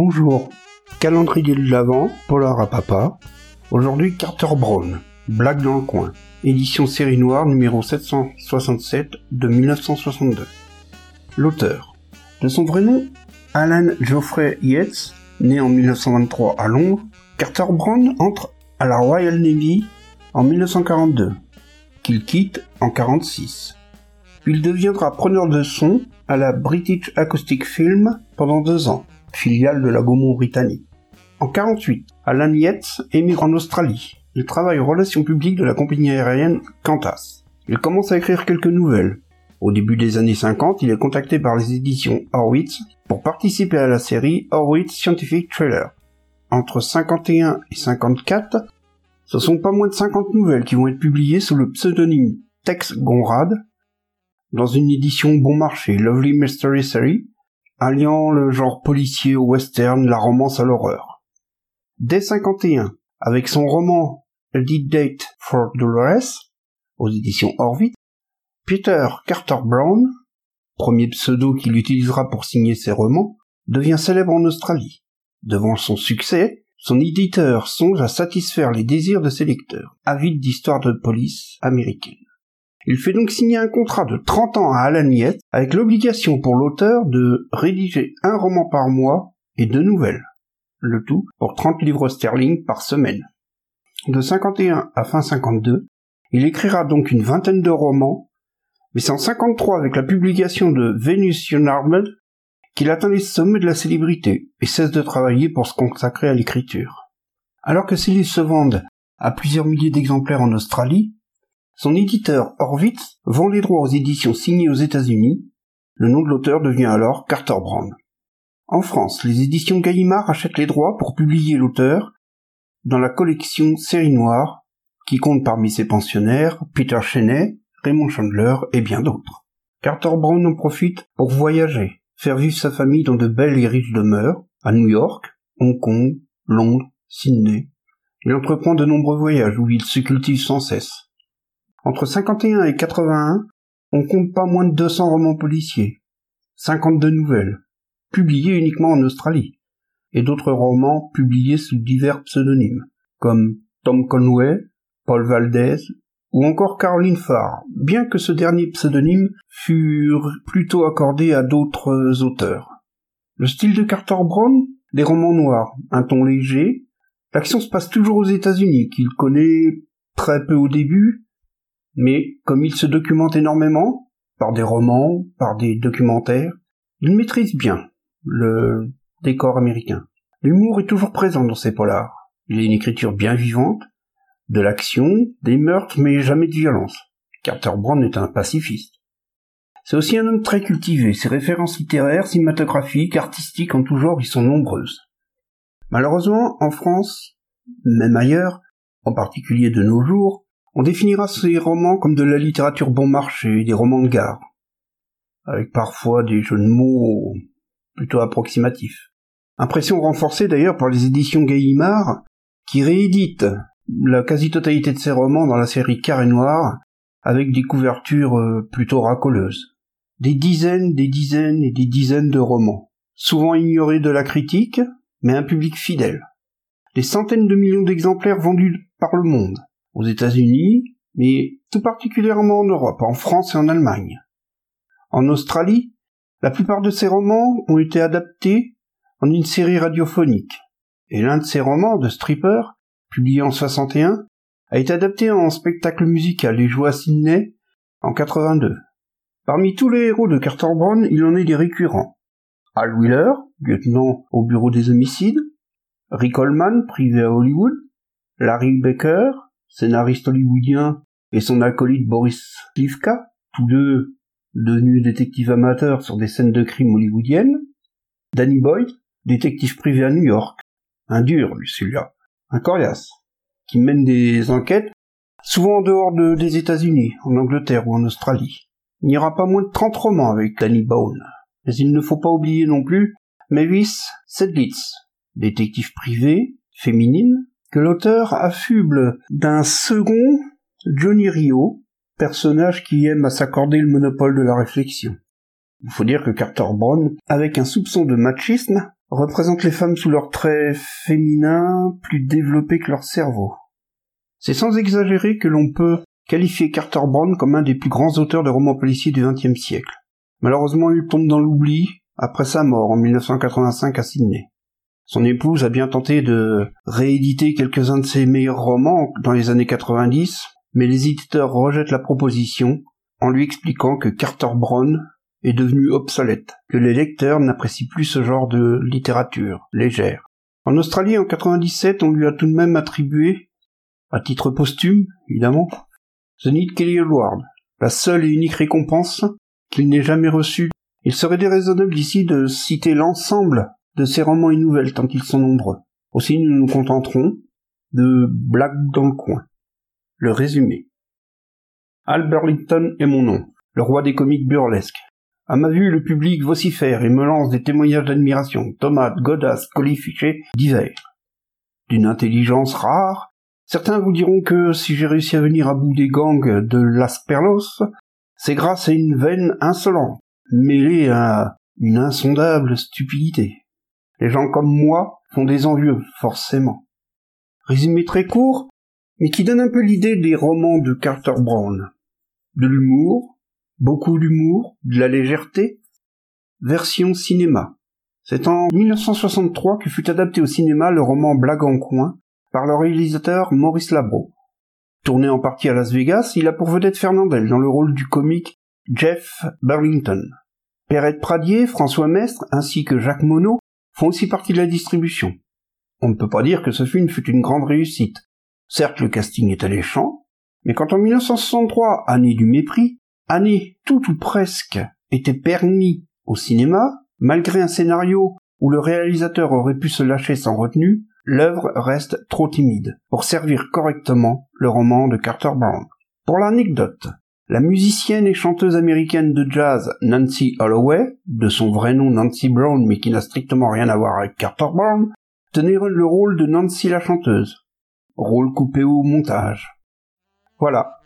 Bonjour. Calendrier de l'Avent, Polar à papa. Aujourd'hui, Carter Brown, Blague dans le coin. Édition série noire numéro 767 de 1962. L'auteur. De son vrai nom, Alan Geoffrey Yates, né en 1923 à Londres, Carter Brown entre à la Royal Navy en 1942, qu'il quitte en 1946. Il deviendra preneur de son à la British Acoustic Film pendant deux ans, filiale de la Gaumont britannique. En 48, Alan Yates émigre en Australie. Il travaille aux relations publiques de la compagnie aérienne Qantas. Il commence à écrire quelques nouvelles. Au début des années 50, il est contacté par les éditions Horwitz pour participer à la série Horwitz Scientific Trailer. Entre 51 et 54, ce sont pas moins de 50 nouvelles qui vont être publiées sous le pseudonyme Tex Gonrad dans une édition bon marché, Lovely Mystery Series, alliant le genre policier au western, la romance à l'horreur. Dès 51, avec son roman A Date for Dolores, aux éditions Horvitz, Peter Carter Brown, premier pseudo qu'il utilisera pour signer ses romans, devient célèbre en Australie. Devant son succès, son éditeur songe à satisfaire les désirs de ses lecteurs, avides d'histoires de police américaines. Il fait donc signer un contrat de 30 ans à Alan Yates avec l'obligation pour l'auteur de rédiger un roman par mois et deux nouvelles. Le tout pour 30 livres sterling par semaine. De 51 à fin 52, il écrira donc une vingtaine de romans, mais c'est en 53 avec la publication de Venus Armed qu'il atteint les sommets de la célébrité et cesse de travailler pour se consacrer à l'écriture. Alors que ses livres se vendent à plusieurs milliers d'exemplaires en Australie, son éditeur Horwitz vend les droits aux éditions signées aux États-Unis. Le nom de l'auteur devient alors Carter Brown. En France, les éditions Gallimard achètent les droits pour publier l'auteur dans la collection Série Noire, qui compte parmi ses pensionnaires Peter Cheney, Raymond Chandler et bien d'autres. Carter Brown en profite pour voyager, faire vivre sa famille dans de belles et riches demeures, à New York, Hong Kong, Londres, Sydney. Il entreprend de nombreux voyages où il se cultive sans cesse. Entre 51 et 81, on compte pas moins de 200 romans policiers, 52 nouvelles, publiées uniquement en Australie, et d'autres romans publiés sous divers pseudonymes, comme Tom Conway, Paul Valdez, ou encore Caroline Farr, bien que ce dernier pseudonyme fût plutôt accordé à d'autres auteurs. Le style de Carter Brown, des romans noirs, un ton léger, l'action se passe toujours aux États-Unis, qu'il connaît très peu au début, mais comme il se documente énormément, par des romans, par des documentaires, il maîtrise bien le décor américain. L'humour est toujours présent dans ses polars. Il a une écriture bien vivante, de l'action, des meurtres, mais jamais de violence. Carter Brown est un pacifiste. C'est aussi un homme très cultivé. Ses références littéraires, cinématographiques, artistiques en tout genre y sont nombreuses. Malheureusement, en France, même ailleurs, en particulier de nos jours, on définira ces romans comme de la littérature bon marché, des romans de gare, avec parfois des jeux de mots plutôt approximatifs. Impression renforcée d'ailleurs par les éditions Gallimard, qui rééditent la quasi-totalité de ces romans dans la série Carré Noir, avec des couvertures euh, plutôt racoleuses. Des dizaines, des dizaines et des dizaines de romans, souvent ignorés de la critique, mais un public fidèle. Des centaines de millions d'exemplaires vendus par le monde, aux États-Unis, mais tout particulièrement en Europe, en France et en Allemagne. En Australie, la plupart de ces romans ont été adaptés en une série radiophonique, et l'un de ces romans, de Stripper, publié en 61, a été adapté en spectacle musical et joué à Sydney en 82. Parmi tous les héros de Carter Brown, il en est des récurrents. Al Wheeler, lieutenant au bureau des homicides, Rick Coleman, privé à Hollywood, Larry Baker, scénariste hollywoodien, et son acolyte Boris Slivka, tous deux devenus détectives amateurs sur des scènes de crime hollywoodiennes, Danny Boyd, détective privé à New York, un dur, lui, celui-là, un coriace, qui mène des enquêtes souvent en dehors des États-Unis, en Angleterre ou en Australie. Il n'y aura pas moins de 30 romans avec Danny Bone. Mais il ne faut pas oublier non plus Mavis Sedlitz, détective privé, féminine, que l'auteur affuble d'un second Johnny Rio, personnage qui aime à s'accorder le monopole de la réflexion. Il faut dire que Carter Brown, avec un soupçon de machisme, représente les femmes sous leurs traits féminins plus développés que leur cerveau. C'est sans exagérer que l'on peut qualifier Carter Brown comme un des plus grands auteurs de romans policiers du XXe siècle. Malheureusement, il tombe dans l'oubli après sa mort en 1985 à Sydney. Son épouse a bien tenté de rééditer quelques-uns de ses meilleurs romans dans les années 90, mais les éditeurs rejettent la proposition en lui expliquant que Carter Brown est devenu obsolète, que les lecteurs n'apprécient plus ce genre de littérature légère. En Australie, en 97, on lui a tout de même attribué, à titre posthume, évidemment, The Need Kelly Award, la seule et unique récompense qu'il n'ait jamais reçue. Il serait déraisonnable ici de citer l'ensemble de ses romans et nouvelles tant qu'ils sont nombreux. Aussi nous nous contenterons de Blague dans le coin. Le résumé. Al Burlington est mon nom, le roi des comiques burlesques, à ma vue, le public vocifère et me lance des témoignages d'admiration, tomates, godasses, colifichets, divers. D'une intelligence rare, certains vous diront que si j'ai réussi à venir à bout des gangs de Las Perlos, c'est grâce à une veine insolente, mêlée à une insondable stupidité. Les gens comme moi font des envieux, forcément. Résumé très court, mais qui donne un peu l'idée des romans de Carter Brown. De l'humour, beaucoup d'humour, de la légèreté. Version cinéma. C'est en 1963 que fut adapté au cinéma le roman Blague en coin par le réalisateur Maurice Labro. Tourné en partie à Las Vegas, il a pour vedette Fernandel dans le rôle du comique Jeff Burlington. Perrette Pradier, François Mestre ainsi que Jacques Monod font aussi partie de la distribution. On ne peut pas dire que ce film fut une grande réussite. Certes, le casting est alléchant, mais quand en 1963, année du mépris, année tout ou presque était permis au cinéma, malgré un scénario où le réalisateur aurait pu se lâcher sans retenue, l'œuvre reste trop timide pour servir correctement le roman de Carter Brown. Pour l'anecdote, la musicienne et chanteuse américaine de jazz Nancy Holloway, de son vrai nom Nancy Brown mais qui n'a strictement rien à voir avec Carter Brown, tenait le rôle de Nancy la chanteuse. Rôle coupé au montage. Voilà.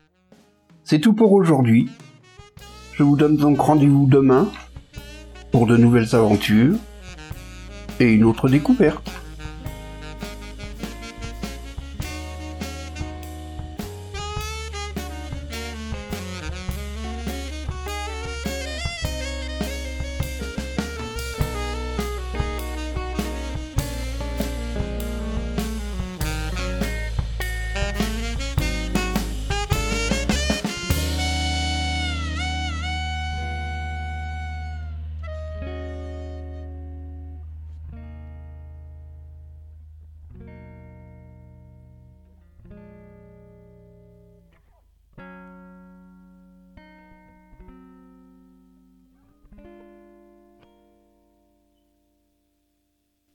C'est tout pour aujourd'hui. Je vous donne donc rendez-vous demain pour de nouvelles aventures et une autre découverte.